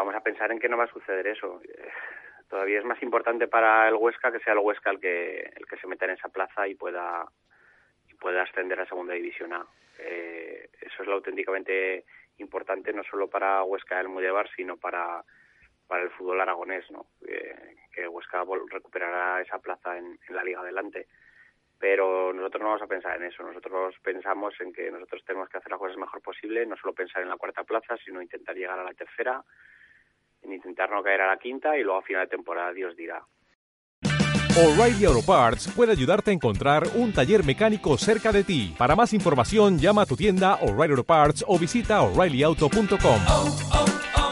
vamos a pensar en que no va a suceder eso. Eh, todavía es más importante para el Huesca que sea el Huesca el que el que se meta en esa plaza y pueda y pueda ascender a segunda división A. Eh, eso es lo auténticamente importante no solo para Huesca del Mudebar, sino para para el fútbol aragonés, ¿no? Eh, que Huesca recuperará esa plaza en, en, la liga adelante. Pero nosotros no vamos a pensar en eso. Nosotros pensamos en que nosotros tenemos que hacer las cosas mejor posible, no solo pensar en la cuarta plaza, sino intentar llegar a la tercera, en intentar no caer a la quinta y luego a final de temporada Dios dirá. O'Reilly Auto Parts puede ayudarte a encontrar un taller mecánico cerca de ti. Para más información, llama a tu tienda O'Reilly Auto Parts o visita oreillyauto.com. Oh, oh, oh.